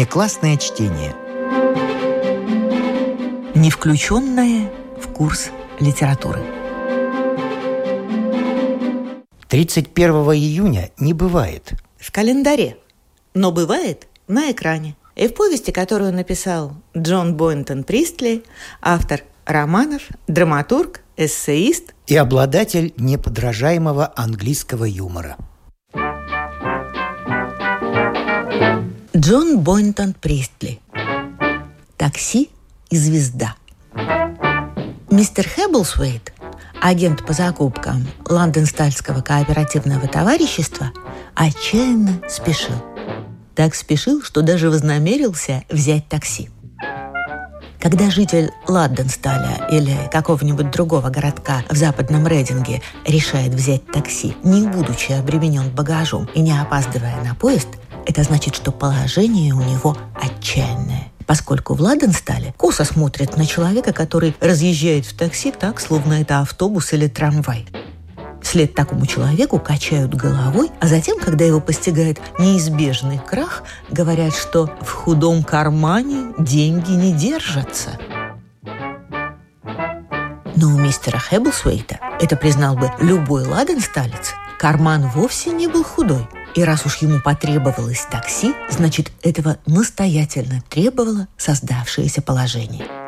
Внеклассное чтение. Не включенное в курс литературы. 31 июня не бывает. В календаре. Но бывает на экране. И в повести, которую написал Джон Бойнтон Пристли, автор романов, драматург, эссеист и обладатель неподражаемого английского юмора. Джон Бойнтон Пристли. Такси и звезда. Мистер Хэбблсуэйт, агент по закупкам Лондонстальского кооперативного товарищества, отчаянно спешил. Так спешил, что даже вознамерился взять такси – когда житель Ладденсталя или какого-нибудь другого городка в западном Рейдинге решает взять такси, не будучи обременен багажом и не опаздывая на поезд, это значит, что положение у него отчаянное поскольку в Ладенстале косо смотрят на человека, который разъезжает в такси так, словно это автобус или трамвай. Вслед такому человеку качают головой, а затем, когда его постигает неизбежный крах, говорят, что в худом кармане деньги не держатся. Но у мистера Хэбблсуэйта, это признал бы любой ладенсталец, карман вовсе не был худой. И раз уж ему потребовалось такси, значит, этого настоятельно требовало создавшееся положение –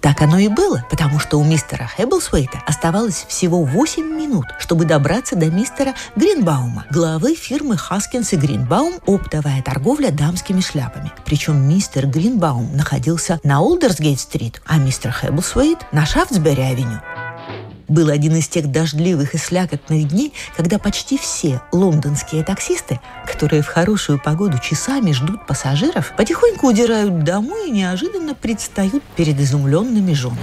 так оно и было, потому что у мистера Хэбблсуэйта оставалось всего 8 минут, чтобы добраться до мистера Гринбаума, главы фирмы Хаскинс и Гринбаум «Оптовая торговля дамскими шляпами». Причем мистер Гринбаум находился на Олдерсгейт-стрит, а мистер Хэбблсуэйт на Шафтсбери-авеню был один из тех дождливых и слякотных дней, когда почти все лондонские таксисты, которые в хорошую погоду часами ждут пассажиров, потихоньку удирают домой и неожиданно предстают перед изумленными женами.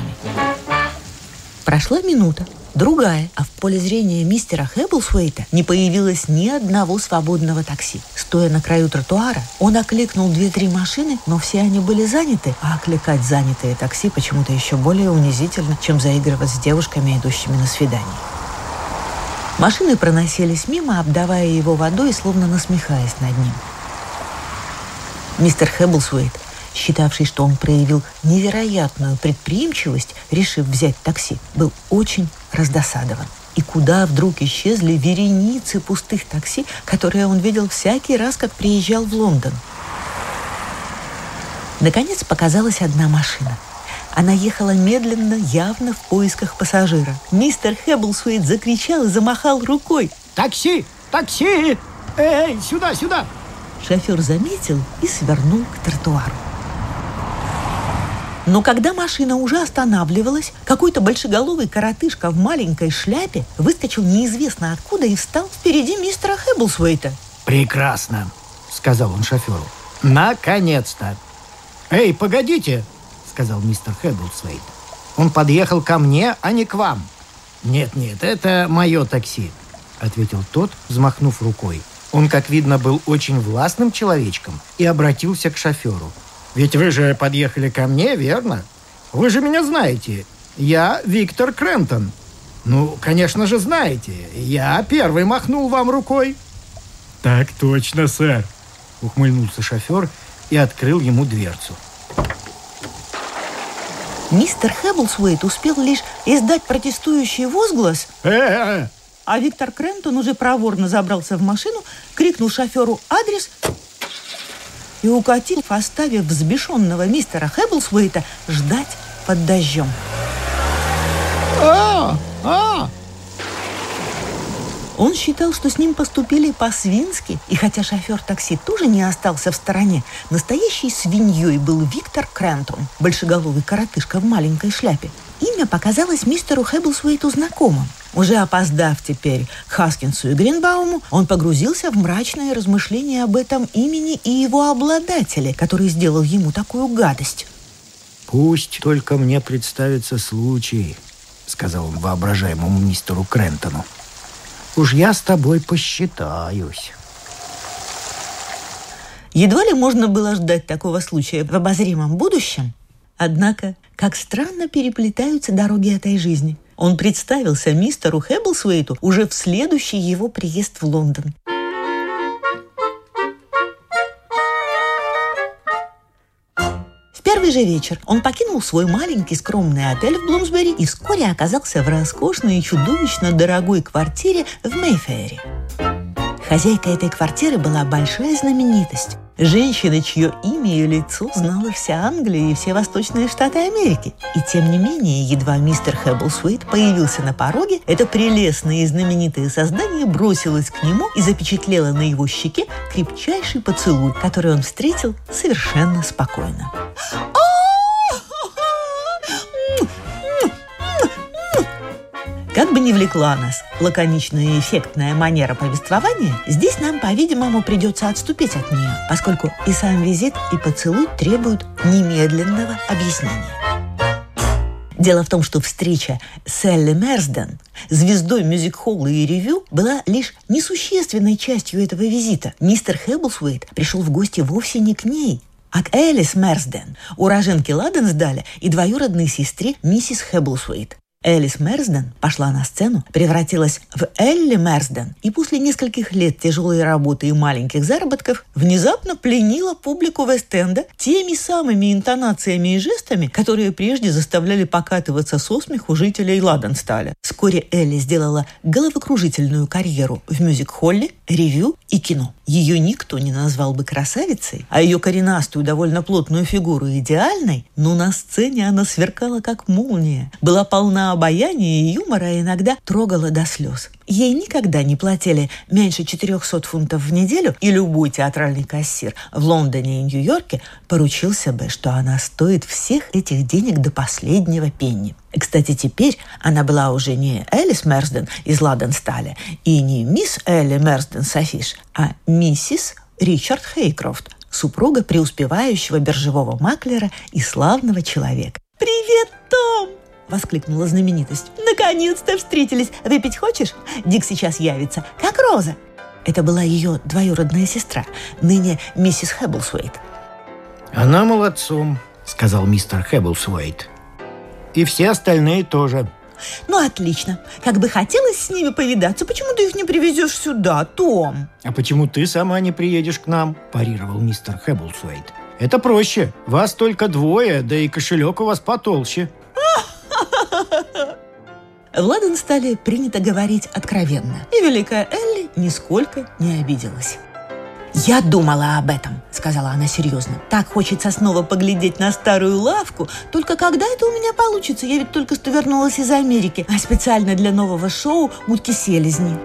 Прошла минута, другая, а в поле зрения мистера Хэбблсуэйта не появилось ни одного свободного такси. Стоя на краю тротуара, он окликнул две-три машины, но все они были заняты, а окликать занятые такси почему-то еще более унизительно, чем заигрывать с девушками, идущими на свидание. Машины проносились мимо, обдавая его водой, словно насмехаясь над ним. Мистер Хэбблсуэйт считавший, что он проявил невероятную предприимчивость, решив взять такси, был очень раздосадован. И куда вдруг исчезли вереницы пустых такси, которые он видел всякий раз, как приезжал в Лондон. Наконец показалась одна машина. Она ехала медленно, явно в поисках пассажира. Мистер Хэбблсуэйт закричал и замахал рукой. «Такси! Такси! Эй, сюда, сюда!» Шофер заметил и свернул к тротуару. Но когда машина уже останавливалась, какой-то большеголовый коротышка в маленькой шляпе выскочил неизвестно откуда и встал впереди мистера Хэбблсуэйта. «Прекрасно», — сказал он шоферу. «Наконец-то!» «Эй, погодите!» — сказал мистер Хэбблсуэйт. «Он подъехал ко мне, а не к вам». «Нет-нет, это мое такси», — ответил тот, взмахнув рукой. Он, как видно, был очень властным человечком и обратился к шоферу — ведь вы же подъехали ко мне, верно? Вы же меня знаете. Я Виктор Крентон. Ну, конечно же, знаете. Я первый махнул вам рукой. Так точно, сэр. Ухмыльнулся шофер и открыл ему дверцу. Мистер Хэбблсуэйт успел лишь издать протестующий возглас. Э-э-э! А Виктор Крентон уже проворно забрался в машину, крикнул шоферу адрес и укатил, оставив взбешенного мистера Хэбблсуэйта ждать под дождем. А, а! Он считал, что с ним поступили по-свински, и хотя шофер такси тоже не остался в стороне, настоящей свиньей был Виктор Крентон, большеголовый коротышка в маленькой шляпе. Имя показалось мистеру Хэбблсуэйту знакомым. Уже опоздав теперь к Хаскинсу и Гринбауму, он погрузился в мрачные размышления об этом имени и его обладателе, который сделал ему такую гадость. «Пусть только мне представится случай», — сказал он воображаемому мистеру Крентону. «Уж я с тобой посчитаюсь». Едва ли можно было ждать такого случая в обозримом будущем, однако как странно переплетаются дороги этой жизни. Он представился мистеру Хэбблсвейту уже в следующий его приезд в Лондон. первый же вечер он покинул свой маленький скромный отель в Блумсбери и вскоре оказался в роскошной и чудовищно дорогой квартире в Мейфэре. Хозяйка этой квартиры была большая знаменитость. Женщина, чье имя и лицо знала вся Англия и все восточные штаты Америки. И тем не менее, едва мистер Хэбблсуит появился на пороге, это прелестное и знаменитое создание бросилось к нему и запечатлело на его щеке крепчайший поцелуй, который он встретил совершенно спокойно. Как бы ни влекла нас лаконичная и эффектная манера повествования, здесь нам, по-видимому, придется отступить от нее, поскольку и сам визит, и поцелуй требуют немедленного объяснения. Дело в том, что встреча с Элли Мерсден, звездой мюзик-холла и ревю, была лишь несущественной частью этого визита. Мистер Хэбблсуэйт пришел в гости вовсе не к ней, а к Элис Мерсден, уроженке Ладенсдаля и двоюродной сестре миссис Хэбблсуэйт. Элис Мерсден пошла на сцену, превратилась в Элли Мерсден и после нескольких лет тяжелой работы и маленьких заработков внезапно пленила публику Вест-Энда теми самыми интонациями и жестами, которые прежде заставляли покатываться со смеху жителей Ладенсталя. Вскоре Элли сделала головокружительную карьеру в мюзик-холле, ревю и кино. Ее никто не назвал бы красавицей, а ее коренастую, довольно плотную фигуру идеальной, но на сцене она сверкала как молния, была полна обаяния и юмора, а иногда трогала до слез. Ей никогда не платили меньше 400 фунтов в неделю, и любой театральный кассир в Лондоне и Нью-Йорке поручился бы, что она стоит всех этих денег до последнего пенни. Кстати, теперь она была уже не Элис Мерсден из Ладенсталя и не мисс Элли Мерсден Софиш, а миссис Ричард Хейкрофт, супруга преуспевающего биржевого маклера и славного человека. «Привет, Том!» — воскликнула знаменитость. «Наконец-то встретились! Выпить хочешь? Дик сейчас явится, как Роза!» Это была ее двоюродная сестра, ныне миссис Хэбблсуэйт. «Она молодцом», — сказал мистер Хэбблсуэйт. «И все остальные тоже». «Ну, отлично. Как бы хотелось с ними повидаться. Почему ты их не привезешь сюда, Том?» «А почему ты сама не приедешь к нам?» – парировал мистер Хэбблсуэйт. «Это проще. Вас только двое, да и кошелек у вас потолще». В Ладенстале принято говорить откровенно. И великая Элли нисколько не обиделась. «Я думала об этом», — сказала она серьезно. «Так хочется снова поглядеть на старую лавку. Только когда это у меня получится? Я ведь только что вернулась из Америки, а специально для нового шоу «Утки селезни».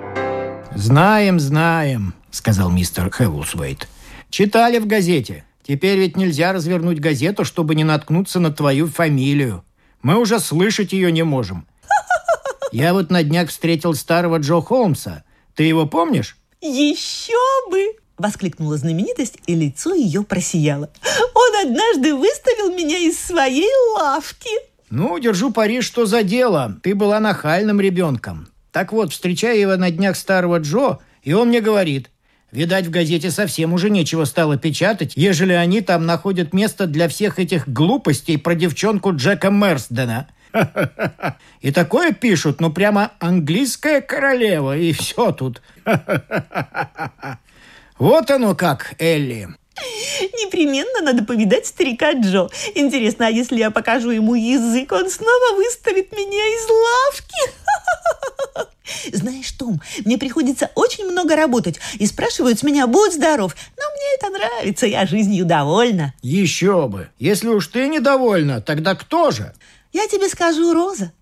«Знаем, знаем», — сказал мистер Хэвусвейт. «Читали в газете. Теперь ведь нельзя развернуть газету, чтобы не наткнуться на твою фамилию. Мы уже слышать ее не можем. Я вот на днях встретил старого Джо Холмса. Ты его помнишь? Еще бы! Воскликнула знаменитость, и лицо ее просияло. Он однажды выставил меня из своей лавки. Ну, держу пари, что за дело. Ты была нахальным ребенком. Так вот, встречаю его на днях старого Джо, и он мне говорит, Видать, в газете совсем уже нечего стало печатать, ежели они там находят место для всех этих глупостей про девчонку Джека Мерсдена. И такое пишут, ну прямо английская королева, и все тут. Вот оно как, Элли. Непременно надо повидать старика Джо. Интересно, а если я покажу ему язык, он снова выставит меня из лавки? Знаешь, Том, мне приходится очень много работать и спрашивают с меня, будь здоров. Но мне это нравится, я жизнью довольна. Еще бы. Если уж ты недовольна, тогда кто же? Я тебе скажу, Роза.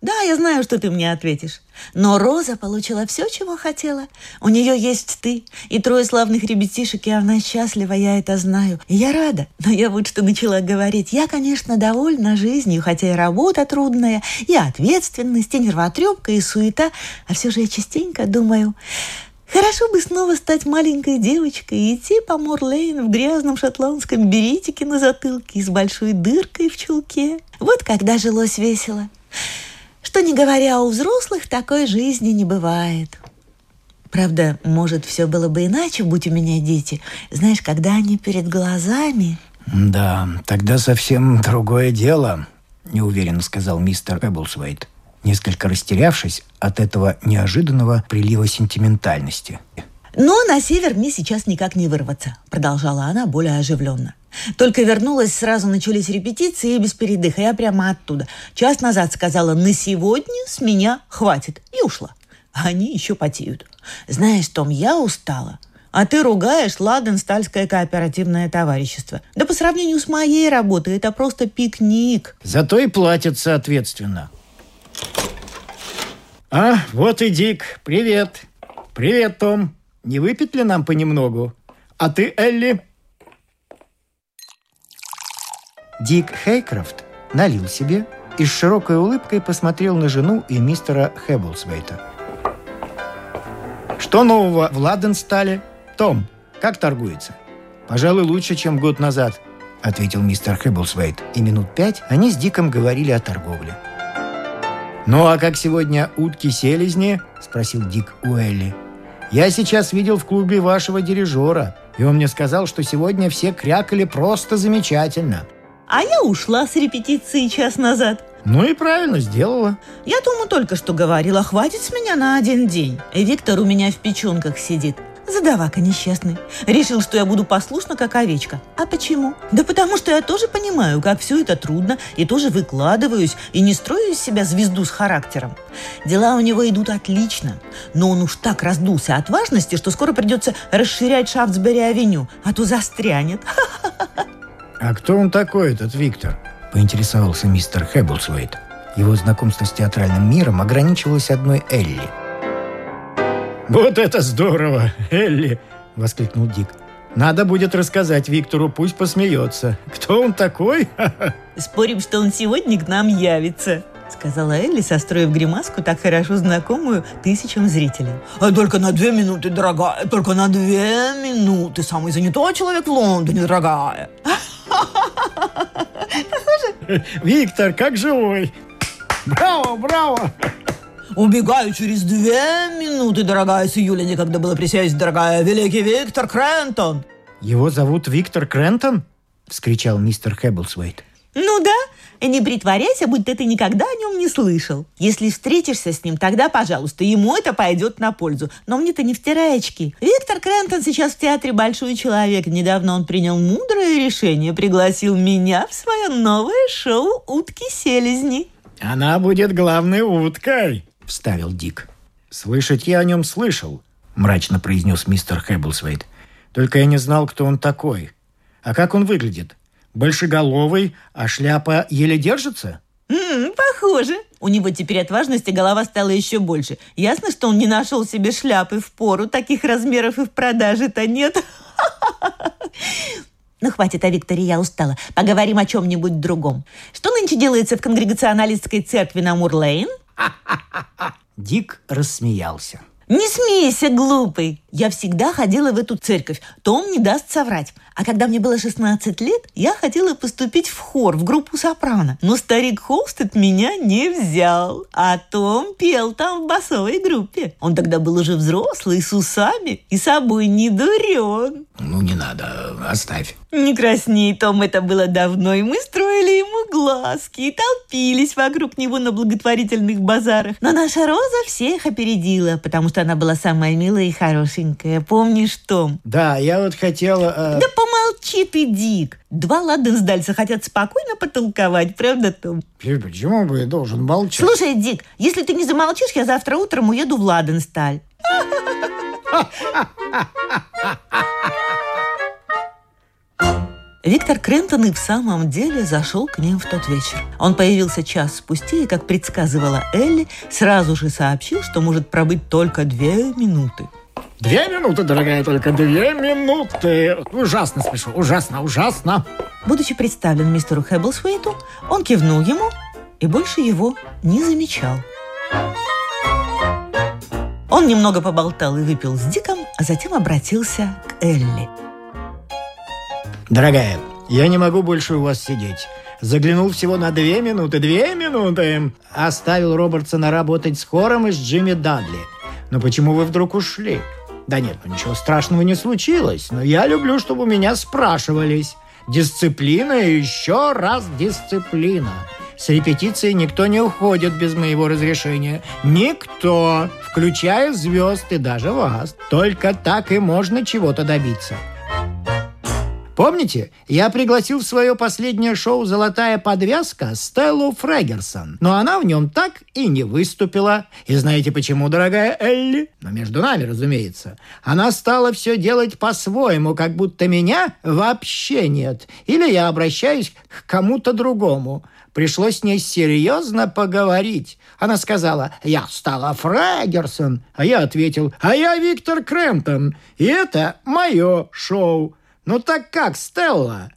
Да, я знаю, что ты мне ответишь. Но Роза получила все, чего хотела. У нее есть ты и трое славных ребятишек, и она счастлива, я это знаю. И я рада. Но я вот что начала говорить. Я, конечно, довольна жизнью, хотя и работа трудная, и ответственность, и нервотрепка, и суета. А все же я частенько думаю, Хорошо бы снова стать маленькой девочкой и идти по Морлейн в грязном шотландском беретике на затылке и с большой дыркой в чулке. Вот когда жилось весело что, не говоря о взрослых, такой жизни не бывает. Правда, может, все было бы иначе, будь у меня дети. Знаешь, когда они перед глазами... Да, тогда совсем другое дело, неуверенно сказал мистер Эбблсвейт, несколько растерявшись от этого неожиданного прилива сентиментальности. Но на север мне сейчас никак не вырваться, продолжала она более оживленно. Только вернулась, сразу начались репетиции и без передыха. Я прямо оттуда. Час назад сказала, на сегодня с меня хватит. И ушла. А они еще потеют. Знаешь, Том, я устала. А ты ругаешь Ладен Стальское кооперативное товарищество. Да по сравнению с моей работой это просто пикник. Зато и платят соответственно. А, вот и Дик. Привет. Привет, Том. Не выпить ли нам понемногу? А ты, Элли? Дик Хейкрофт налил себе и с широкой улыбкой посмотрел на жену и мистера Хэбблсвейта. Что нового в Ладенстале? Том, как торгуется? Пожалуй, лучше, чем год назад, ответил мистер Хэбблсвейт. И минут пять они с Диком говорили о торговле. «Ну а как сегодня утки-селезни?» – спросил Дик у Элли. «Я сейчас видел в клубе вашего дирижера, и он мне сказал, что сегодня все крякали просто замечательно». А я ушла с репетиции час назад. Ну и правильно сделала. Я думаю, только что говорила, хватит с меня на один день. Виктор у меня в печенках сидит. Задавака несчастный. Решил, что я буду послушна, как овечка. А почему? Да потому что я тоже понимаю, как все это трудно, и тоже выкладываюсь, и не строю из себя звезду с характером. Дела у него идут отлично, но он уж так раздулся от важности, что скоро придется расширять Шафтсбери-авеню, а то застрянет. «А кто он такой, этот Виктор?» – поинтересовался мистер Хэбблсвейт. Его знакомство с театральным миром ограничивалось одной Элли. «Вот это здорово, Элли!» – воскликнул Дик. «Надо будет рассказать Виктору, пусть посмеется. Кто он такой?» «Спорим, что он сегодня к нам явится», — сказала Элли, состроив гримаску, так хорошо знакомую тысячам зрителей. А «Только на две минуты, дорогая, только на две минуты. Самый занятой человек в Лондоне, дорогая». Похоже? Виктор, как живой. Браво, браво. Убегаю через две минуты, дорогая, с июля некогда было присесть, дорогая. Великий Виктор Крентон. Его зовут Виктор Крентон? Вскричал мистер Хэбблсвейт. Ну да, не притворяйся, будто ты никогда о нем не слышал. Если встретишься с ним, тогда, пожалуйста, ему это пойдет на пользу. Но мне-то не втирай очки. Виктор Крентон сейчас в театре большой человек. Недавно он принял мудрое решение, пригласил меня в свое новое шоу «Утки-селезни». «Она будет главной уткой», — вставил Дик. «Слышать я о нем слышал», — мрачно произнес мистер Хэбблсвейт. «Только я не знал, кто он такой. А как он выглядит? Большеголовый, а шляпа еле держится? М-м, похоже. У него теперь от важности голова стала еще больше. Ясно, что он не нашел себе шляпы в пору. Таких размеров и в продаже-то нет. Ну, хватит о Викторе, я устала. Поговорим о чем-нибудь другом. Что нынче делается в конгрегационалистской церкви на Мурлейн? Дик рассмеялся. Не смейся, глупый. Я всегда ходила в эту церковь. Том не даст соврать. А когда мне было 16 лет, я хотела поступить в хор, в группу сопрано. Но старик Холстед меня не взял. А Том пел там в басовой группе. Он тогда был уже взрослый, с усами и собой не дурен. Ну, не надо, оставь. Не красней, Том, это было давно, и мы строили ему глазки и толпились вокруг него на благотворительных базарах. Но наша Роза всех опередила, потому что она была самая милая и хорошенькая. Помнишь, Том? Да, я вот хотела... Э... Да помолчи ты, Дик. Два ладенсдальца хотят спокойно потолковать, правда, Том? Почему бы я должен молчать? Слушай, Дик, если ты не замолчишь, я завтра утром уеду в Ладенсталь. Виктор Крентон и в самом деле зашел к ним в тот вечер. Он появился час спустя и, как предсказывала Элли, сразу же сообщил, что может пробыть только две минуты. Две минуты, дорогая, только две минуты. Ужасно смешно, ужасно, ужасно. Будучи представлен мистеру Хэбблсвейту, он кивнул ему и больше его не замечал. Он немного поболтал и выпил с Диком, а затем обратился к Элли. Дорогая, я не могу больше у вас сидеть. Заглянул всего на две минуты. Две минуты! Оставил Робертсона работать с хором и с Джимми Дадли. Но почему вы вдруг ушли? Да нет, ну ничего страшного не случилось, но я люблю, чтобы у меня спрашивались. Дисциплина и еще раз дисциплина. С репетиции никто не уходит без моего разрешения. Никто, включая звезд и даже вас. Только так и можно чего-то добиться. Помните, я пригласил в свое последнее шоу «Золотая подвязка» Стеллу Фрегерсон, но она в нем так и не выступила. И знаете почему, дорогая Элли? Но между нами, разумеется. Она стала все делать по-своему, как будто меня вообще нет. Или я обращаюсь к кому-то другому. Пришлось с ней серьезно поговорить. Она сказала, я стала Фрегерсон. А я ответил, а я Виктор Крэмптон. И это мое шоу. «Ну так как, Стелла?»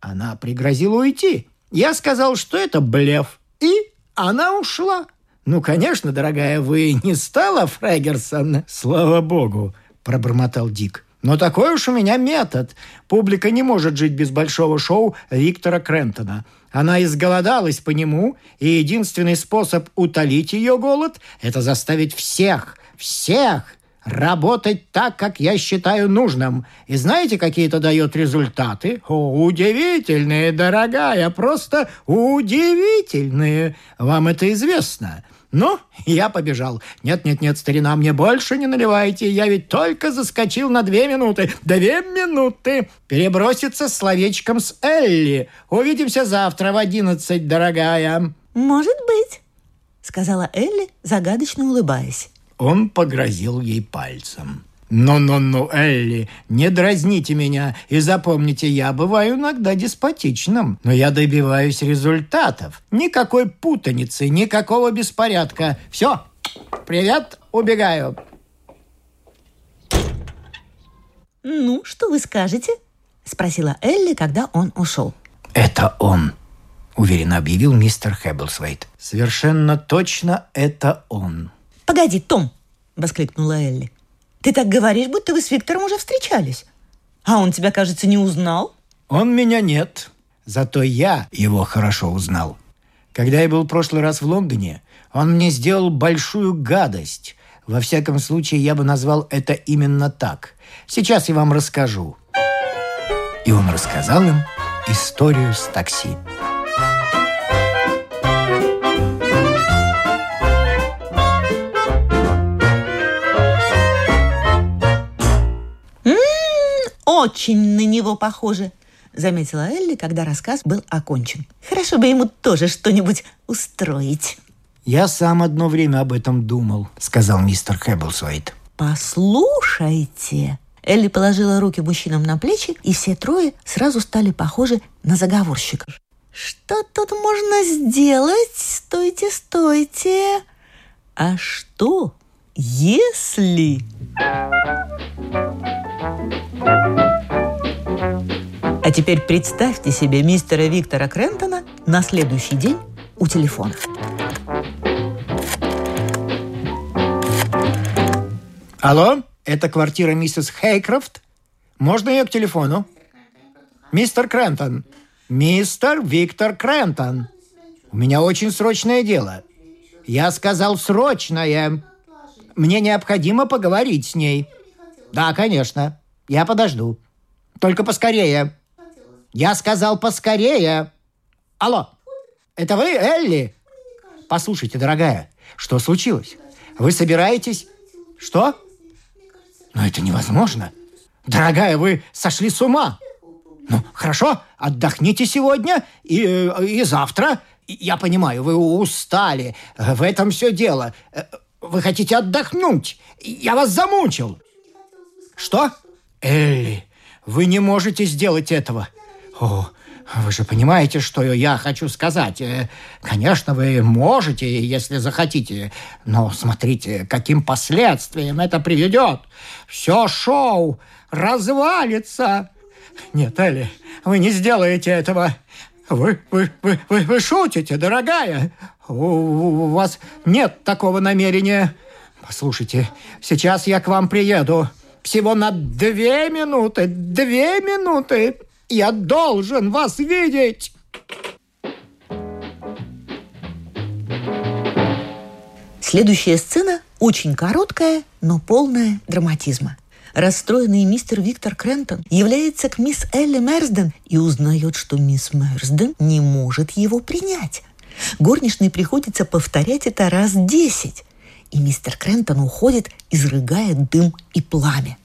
Она пригрозила уйти. Я сказал, что это блеф. И она ушла. «Ну, конечно, дорогая, вы не стала Фрегерсон?» «Слава богу», – пробормотал Дик. «Но такой уж у меня метод. Публика не может жить без большого шоу Виктора Крентона. Она изголодалась по нему, и единственный способ утолить ее голод – это заставить всех, всех работать так, как я считаю нужным. И знаете, какие это дает результаты? О, удивительные, дорогая, просто удивительные. Вам это известно. Ну, я побежал. Нет-нет-нет, старина, мне больше не наливайте. Я ведь только заскочил на две минуты. Две минуты. Переброситься словечком с Элли. Увидимся завтра в одиннадцать, дорогая. Может быть, сказала Элли, загадочно улыбаясь. Он погрозил ей пальцем. «Ну-ну-ну, Элли, не дразните меня и запомните, я бываю иногда деспотичным, но я добиваюсь результатов. Никакой путаницы, никакого беспорядка. Все, привет, убегаю». «Ну, что вы скажете?» – спросила Элли, когда он ушел. «Это он», – уверенно объявил мистер Хэбблсвейт. «Совершенно точно это он». «Погоди, Том!» – воскликнула Элли. «Ты так говоришь, будто вы с Виктором уже встречались. А он тебя, кажется, не узнал?» «Он меня нет. Зато я его хорошо узнал. Когда я был в прошлый раз в Лондоне, он мне сделал большую гадость. Во всяком случае, я бы назвал это именно так. Сейчас я вам расскажу». И он рассказал им историю с такси. Очень на него похоже», — заметила Элли, когда рассказ был окончен. «Хорошо бы ему тоже что-нибудь устроить». «Я сам одно время об этом думал», — сказал мистер Хэбблсуайт. «Послушайте», Элли положила руки мужчинам на плечи, и все трое сразу стали похожи на заговорщиков. «Что тут можно сделать? Стойте, стойте! А что, если...» А теперь представьте себе мистера Виктора Крентона на следующий день у телефона. Алло, это квартира миссис Хейкрофт? Можно ее к телефону? Мистер Крентон. Мистер Виктор Крентон. У меня очень срочное дело. Я сказал срочное. Мне необходимо поговорить с ней. Да, конечно. Я подожду. Только поскорее. Я сказал поскорее. Алло, это вы, Элли? Послушайте, дорогая, что случилось? Вы собираетесь... Что? Но это невозможно. Дорогая, вы сошли с ума. Ну, хорошо, отдохните сегодня и, и завтра. Я понимаю, вы устали. В этом все дело. Вы хотите отдохнуть. Я вас замучил. Что? Элли, вы не можете сделать этого. О, вы же понимаете, что я хочу сказать. Э, конечно, вы можете, если захотите, но смотрите, каким последствиям это приведет. Все шоу развалится. Нет, Элли, вы не сделаете этого. Вы, вы, вы, вы, вы шутите, дорогая. У, у вас нет такого намерения. Послушайте, сейчас я к вам приеду. Всего на две минуты, две минуты. Я должен вас видеть!» Следующая сцена очень короткая, но полная драматизма. Расстроенный мистер Виктор Крентон является к мисс Элли Мерсден и узнает, что мисс Мерсден не может его принять. Горничной приходится повторять это раз десять. И мистер Крентон уходит, изрыгая дым и пламя.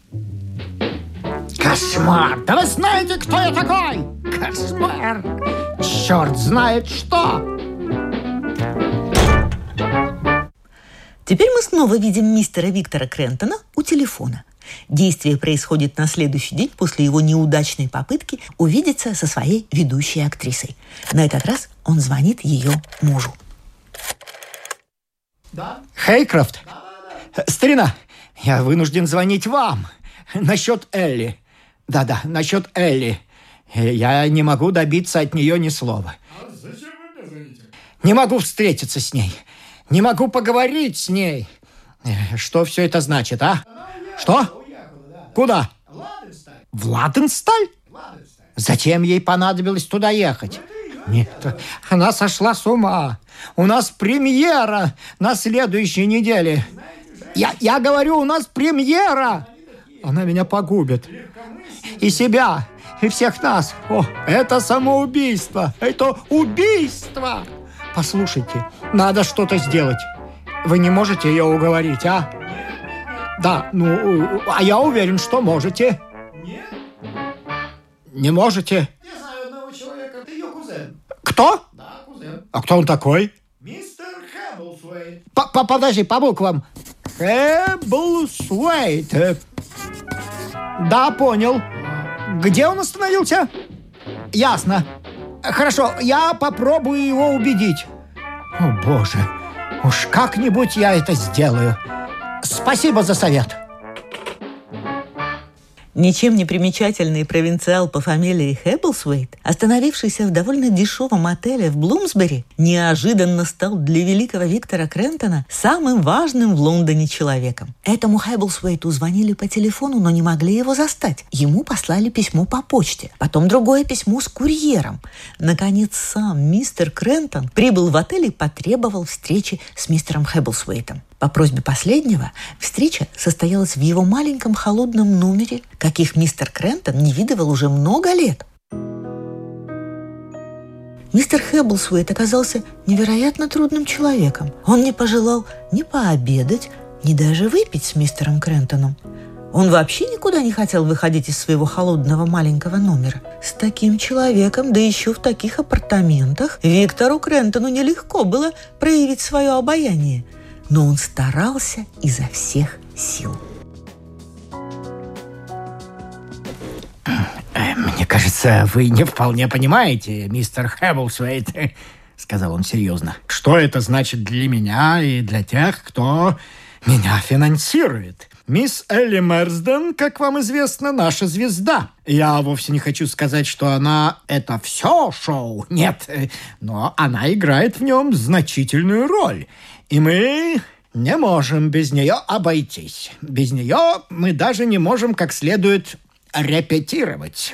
Кошмар! Да вы знаете, кто я такой? Кошмар! Черт знает что! Теперь мы снова видим мистера Виктора Крентона у телефона. Действие происходит на следующий день после его неудачной попытки увидеться со своей ведущей актрисой. На этот раз он звонит ее мужу. Да? Хейкрофт? Да, да, да. Старина, я вынужден звонить вам насчет Элли. Да-да, насчет Элли. Я не могу добиться от нее ни слова. А зачем вы мне звоните? Не могу встретиться с ней. Не могу поговорить с ней. Что все это значит, а? Что? Куда? В Ладенсталь? Зачем ей понадобилось туда ехать? Нет, она сошла с ума. У нас премьера на следующей неделе. Я, я говорю, у нас премьера. Она меня погубит. И себя, и всех нас. О, это самоубийство. Это убийство. Послушайте, надо что-то сделать. Вы не можете ее уговорить, а? Да, ну, а я уверен, что можете. Нет? Не можете? Я знаю одного человека, это ее кузен. Кто? Да, кузен. А кто он такой? Мистер Хэбблсуэйт. Подожди, по буквам. Хэбблсуэйт. Да, понял. Где он остановился? Ясно. Хорошо, я попробую его убедить. О, боже, уж как-нибудь я это сделаю. Спасибо за совет. Ничем не примечательный провинциал по фамилии Хэбблсвейт, остановившийся в довольно дешевом отеле в Блумсбери, неожиданно стал для великого Виктора Крентона самым важным в Лондоне человеком. Этому Хэбблсвейту звонили по телефону, но не могли его застать. Ему послали письмо по почте, потом другое письмо с курьером. Наконец, сам мистер Крентон прибыл в отель и потребовал встречи с мистером Хэбблсвейтом. По просьбе последнего встреча состоялась в его маленьком холодном номере, каких мистер Крентон не видывал уже много лет. Мистер Хэбблсуэйт оказался невероятно трудным человеком. Он не пожелал ни пообедать, ни даже выпить с мистером Крентоном. Он вообще никуда не хотел выходить из своего холодного маленького номера. С таким человеком, да еще в таких апартаментах, Виктору Крентону нелегко было проявить свое обаяние – но он старался изо всех сил. Э, «Мне кажется, вы не вполне понимаете, мистер Хэбблсвейт», — сказал он серьезно, «что это значит для меня и для тех, кто меня финансирует. Мисс Элли Мерсден, как вам известно, наша звезда. Я вовсе не хочу сказать, что она — это все шоу. Нет, но она играет в нем значительную роль. И мы не можем без нее обойтись. Без нее мы даже не можем как следует репетировать.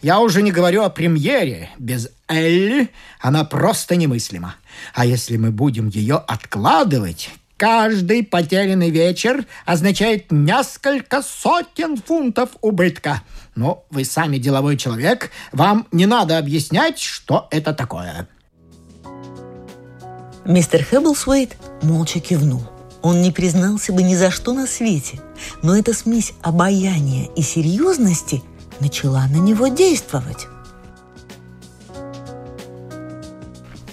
Я уже не говорю о премьере. Без Элли она просто немыслима. А если мы будем ее откладывать, каждый потерянный вечер означает несколько сотен фунтов убытка. Но вы сами деловой человек, вам не надо объяснять, что это такое. Мистер Хэбблсуэйт молча кивнул. Он не признался бы ни за что на свете, но эта смесь обаяния и серьезности начала на него действовать.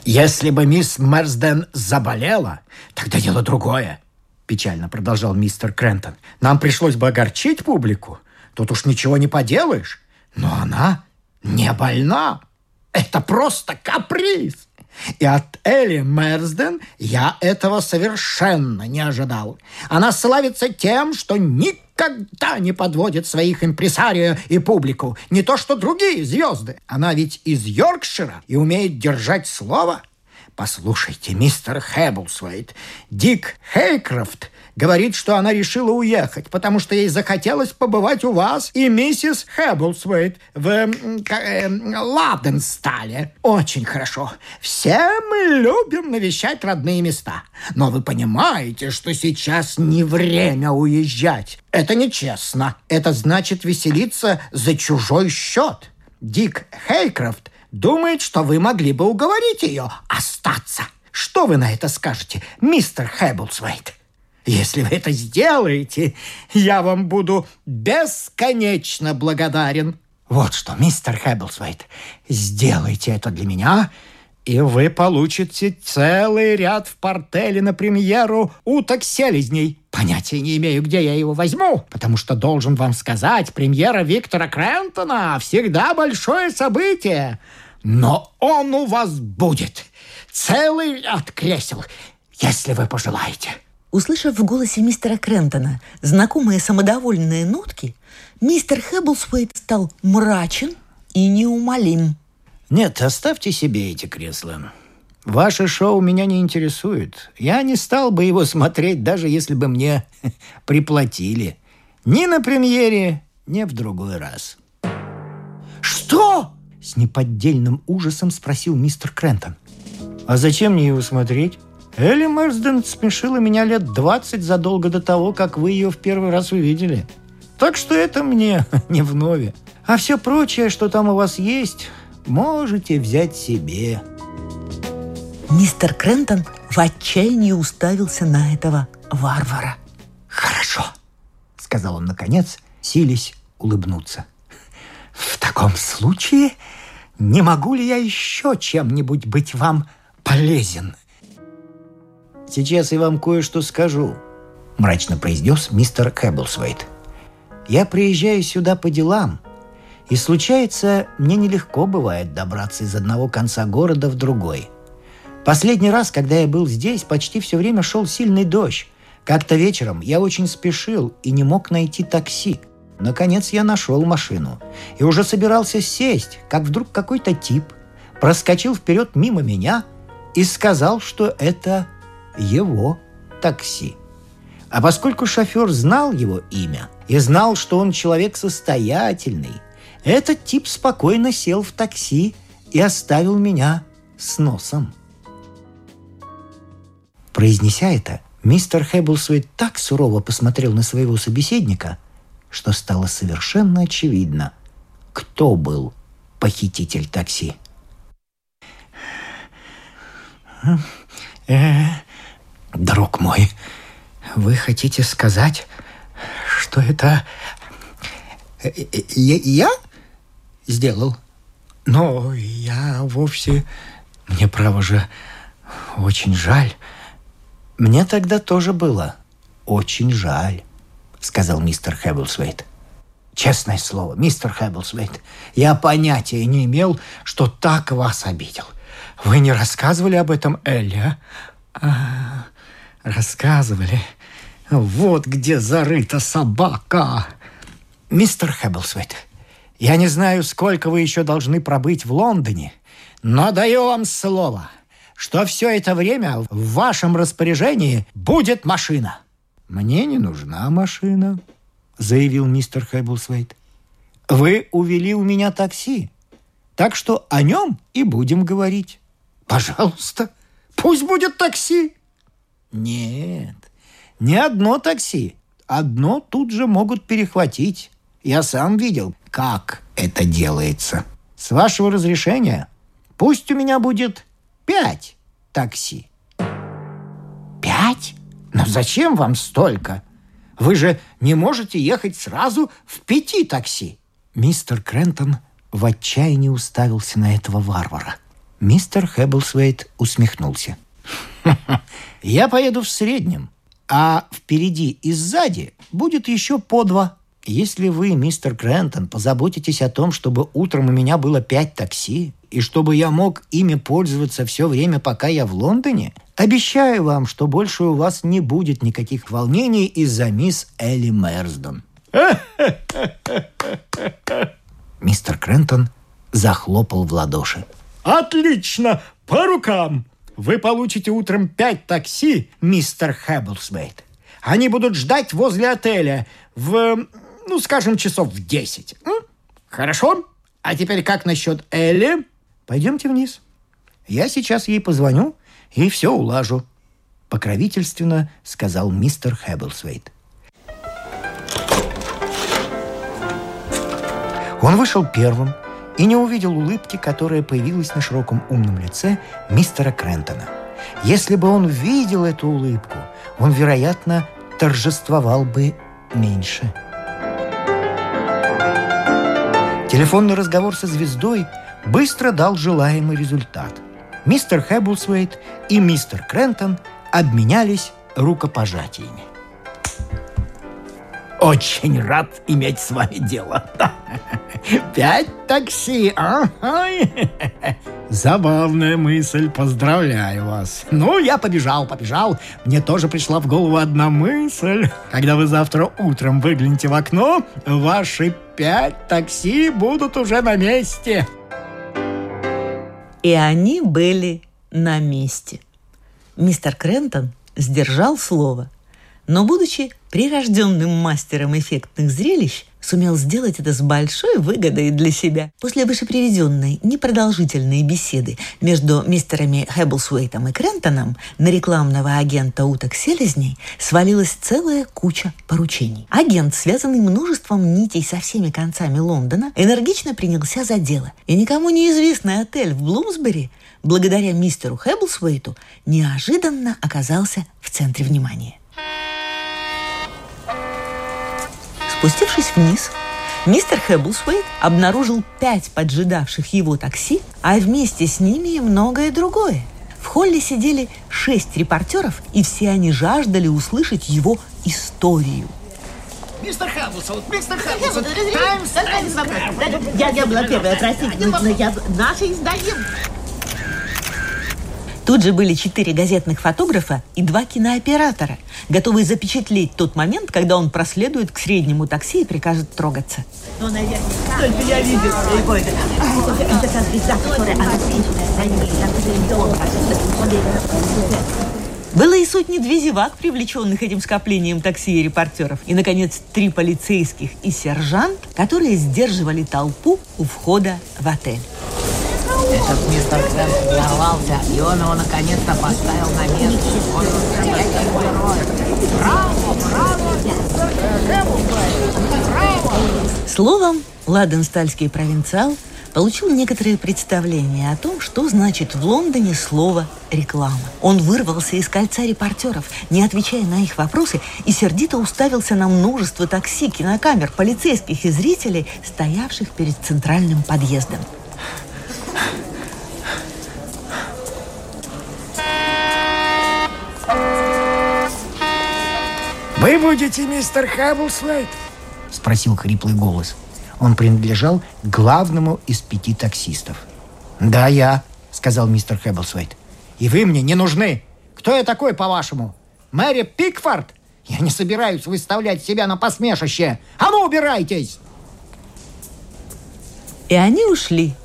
«Если бы мисс Мерсден заболела, тогда дело другое», – печально продолжал мистер Крентон. «Нам пришлось бы огорчить публику. Тут уж ничего не поделаешь. Но она не больна. Это просто каприз. И от Элли Мерсден я этого совершенно не ожидал. Она славится тем, что никогда не подводит своих импресарио и публику. Не то, что другие звезды. Она ведь из Йоркшира и умеет держать слово. Послушайте, мистер Хэбблсвейт, Дик Хейкрофт Говорит, что она решила уехать, потому что ей захотелось побывать у вас и миссис Хэбблсвейт в э, Ладенстале. Очень хорошо. Все мы любим навещать родные места. Но вы понимаете, что сейчас не время уезжать. Это нечестно. Это значит веселиться за чужой счет. Дик Хейкрофт думает, что вы могли бы уговорить ее остаться. Что вы на это скажете, мистер Хэбблсвейт? Если вы это сделаете, я вам буду бесконечно благодарен. Вот что, мистер Хэбблсвейт, сделайте это для меня, и вы получите целый ряд в портеле на премьеру «Уток селезней». Понятия не имею, где я его возьму, потому что должен вам сказать, премьера Виктора Крентона всегда большое событие. Но он у вас будет. Целый ряд кресел, если вы пожелаете. Услышав в голосе мистера Крентона знакомые самодовольные нотки, мистер Хэбблсуэйт стал мрачен и неумолим. Нет, оставьте себе эти кресла. Ваше шоу меня не интересует. Я не стал бы его смотреть, даже если бы мне приплатили. Ни на премьере, ни в другой раз. Что? С неподдельным ужасом спросил мистер Крентон. А зачем мне его смотреть? Элли Мерсден смешила меня лет двадцать задолго до того, как вы ее в первый раз увидели. Так что это мне не вновь. А все прочее, что там у вас есть, можете взять себе. Мистер Крентон в отчаянии уставился на этого варвара. «Хорошо», — сказал он наконец, сились улыбнуться. «В таком случае не могу ли я еще чем-нибудь быть вам полезен?» «Сейчас я вам кое-что скажу», — мрачно произнес мистер Кэбблсвейт. «Я приезжаю сюда по делам, и случается, мне нелегко бывает добраться из одного конца города в другой. Последний раз, когда я был здесь, почти все время шел сильный дождь. Как-то вечером я очень спешил и не мог найти такси. Наконец я нашел машину и уже собирался сесть, как вдруг какой-то тип проскочил вперед мимо меня и сказал, что это его такси. А поскольку шофер знал его имя и знал, что он человек состоятельный, этот тип спокойно сел в такси и оставил меня с носом. Произнеся это, мистер Хэбблсуэт так сурово посмотрел на своего собеседника, что стало совершенно очевидно, кто был похититель такси. Э, друг мой, вы хотите сказать, что это э, э, я сделал? Но я вовсе... Мне, право же, очень жаль. Мне тогда тоже было очень жаль, сказал мистер Хэбблсвейт. Честное слово, мистер Хэбблсвейт, я понятия не имел, что так вас обидел. Вы не рассказывали об этом Элли, а? а рассказывали. Вот где зарыта собака. Мистер Хэбблсвейт, я не знаю, сколько вы еще должны пробыть в Лондоне, но даю вам слово, что все это время в вашем распоряжении будет машина. Мне не нужна машина, заявил мистер Хэбблсвейт. Вы увели у меня такси, так что о нем и будем говорить. Пожалуйста, пусть будет такси. Нет, не одно такси. Одно тут же могут перехватить. Я сам видел, как это делается. С вашего разрешения, пусть у меня будет пять такси. Пять? Но зачем вам столько? Вы же не можете ехать сразу в пяти такси. Мистер Крентон в отчаянии уставился на этого варвара. Мистер Хэбблсвейт усмехнулся. «Я поеду в среднем, а впереди и сзади будет еще по два. Если вы, мистер Крентон, позаботитесь о том, чтобы утром у меня было пять такси, и чтобы я мог ими пользоваться все время, пока я в Лондоне, обещаю вам, что больше у вас не будет никаких волнений из-за мисс Элли Мерсдон. Мистер Крентон захлопал в ладоши. Отлично! По рукам! Вы получите утром пять такси, мистер Хэбблсвейт. Они будут ждать возле отеля в ну, скажем, часов в десять. Хорошо? А теперь как насчет Элли? Пойдемте вниз. Я сейчас ей позвоню и все улажу. Покровительственно сказал мистер Хэбблсвейт. Он вышел первым и не увидел улыбки, которая появилась на широком умном лице мистера Крентона. Если бы он видел эту улыбку, он, вероятно, торжествовал бы меньше. Телефонный разговор со звездой быстро дал желаемый результат. Мистер Хэбблсвейт и мистер Крентон обменялись рукопожатиями. Очень рад иметь с вами дело. Пять такси, а? Забавная мысль, поздравляю вас. Ну, я побежал, побежал. Мне тоже пришла в голову одна мысль. Когда вы завтра утром выглянете в окно, ваши пять такси будут уже на месте. И они были на месте. Мистер Крентон сдержал слово, но, будучи прирожденным мастером эффектных зрелищ, сумел сделать это с большой выгодой для себя. После вышеприведенной непродолжительной беседы между мистерами Хэбблсуэйтом и Крентоном на рекламного агента уток селезней свалилась целая куча поручений. Агент, связанный множеством нитей со всеми концами Лондона, энергично принялся за дело. И никому неизвестный отель в Блумсбери благодаря мистеру Хэбблсуэйту неожиданно оказался в центре внимания. Спустившись вниз, мистер Хэбблсуэйт обнаружил пять поджидавших его такси, а вместе с ними и многое другое. В холле сидели шесть репортеров, и все они жаждали услышать его историю. Мистер Хэбблсуэйт, мистер Хэбблсуэйт, Таймс, Таймс, Я, я была первая, простите, но я наше издание. Тут же были четыре газетных фотографа и два кинооператора, готовые запечатлеть тот момент, когда он проследует к среднему такси и прикажет трогаться. Ну, наверное, только я видел его. Это та звезда, которая Было и сотни-две зевак, привлеченных этим скоплением такси и репортеров. И, наконец, три полицейских и сержант, которые сдерживали толпу у входа в отель. Этот мистер Крэнс взорвался, и он его наконец-то поставил на место. Он настоящий герой. Браво, браво, браво! Словом, Ладенстальский провинциал получил некоторые представления о том, что значит в Лондоне слово «реклама». Он вырвался из кольца репортеров, не отвечая на их вопросы, и сердито уставился на множество такси, кинокамер, полицейских и зрителей, стоявших перед центральным подъездом. Вы будете мистер Хэбблсуэйт? Спросил хриплый голос. Он принадлежал главному из пяти таксистов. «Да, я», — сказал мистер Хэбблсуэйт. «И вы мне не нужны. Кто я такой, по-вашему? Мэри Пикфорд? Я не собираюсь выставлять себя на посмешище. А ну, убирайтесь!» И они ушли.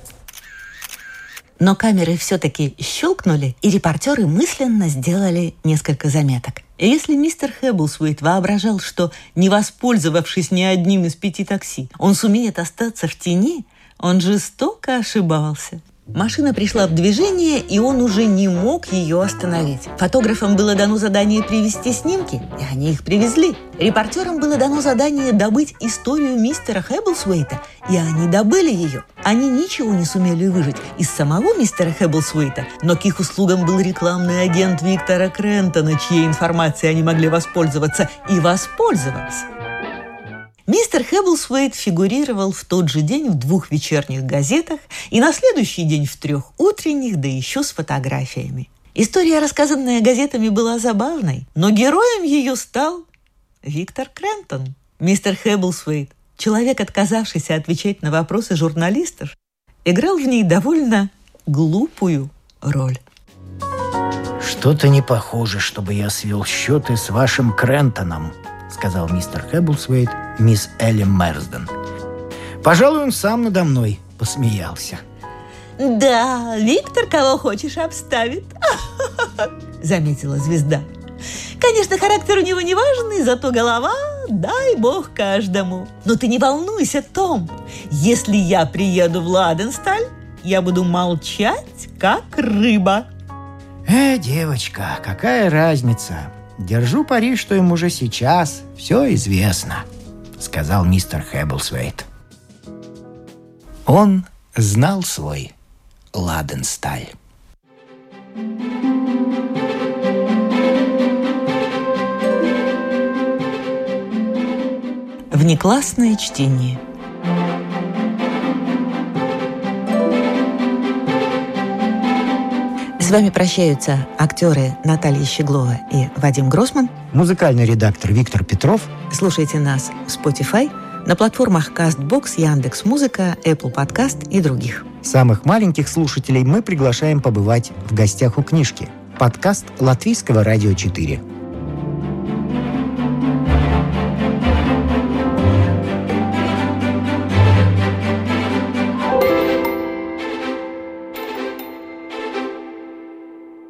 Но камеры все-таки щелкнули, и репортеры мысленно сделали несколько заметок. И если мистер Хэбблсуэйт воображал, что, не воспользовавшись ни одним из пяти такси, он сумеет остаться в тени, он жестоко ошибался. Машина пришла в движение, и он уже не мог ее остановить. Фотографам было дано задание привезти снимки, и они их привезли. Репортерам было дано задание добыть историю мистера Хэбблсуэйта, и они добыли ее. Они ничего не сумели выжить из самого мистера Хэбблсуэйта, но к их услугам был рекламный агент Виктора Крентона, чьей информацией они могли воспользоваться, и воспользоваться. Мистер Хэбблсуэйт фигурировал в тот же день в двух вечерних газетах и на следующий день в трех утренних, да еще с фотографиями. История, рассказанная газетами, была забавной, но героем ее стал Виктор Крентон. Мистер Хэбблсуэйт, человек, отказавшийся отвечать на вопросы журналистов, играл в ней довольно глупую роль. «Что-то не похоже, чтобы я свел счеты с вашим Крентоном», сказал мистер Хэбблсвейт мисс Элли Мерсден. Пожалуй, он сам надо мной посмеялся. «Да, Виктор кого хочешь обставит», — заметила звезда. «Конечно, характер у него не важный, зато голова, дай бог каждому. Но ты не волнуйся, Том. Если я приеду в Ладенсталь, я буду молчать, как рыба». «Э, девочка, какая разница? Держу пари, что им уже сейчас все известно», — сказал мистер Хэбблсвейт. Он знал свой Ладенсталь. Внеклассное чтение – С вами прощаются актеры Наталья Щеглова и Вадим Гросман. Музыкальный редактор Виктор Петров. Слушайте нас в Spotify, на платформах CastBox, Яндекс.Музыка, Apple Podcast и других. Самых маленьких слушателей мы приглашаем побывать в гостях у книжки. Подкаст Латвийского радио 4.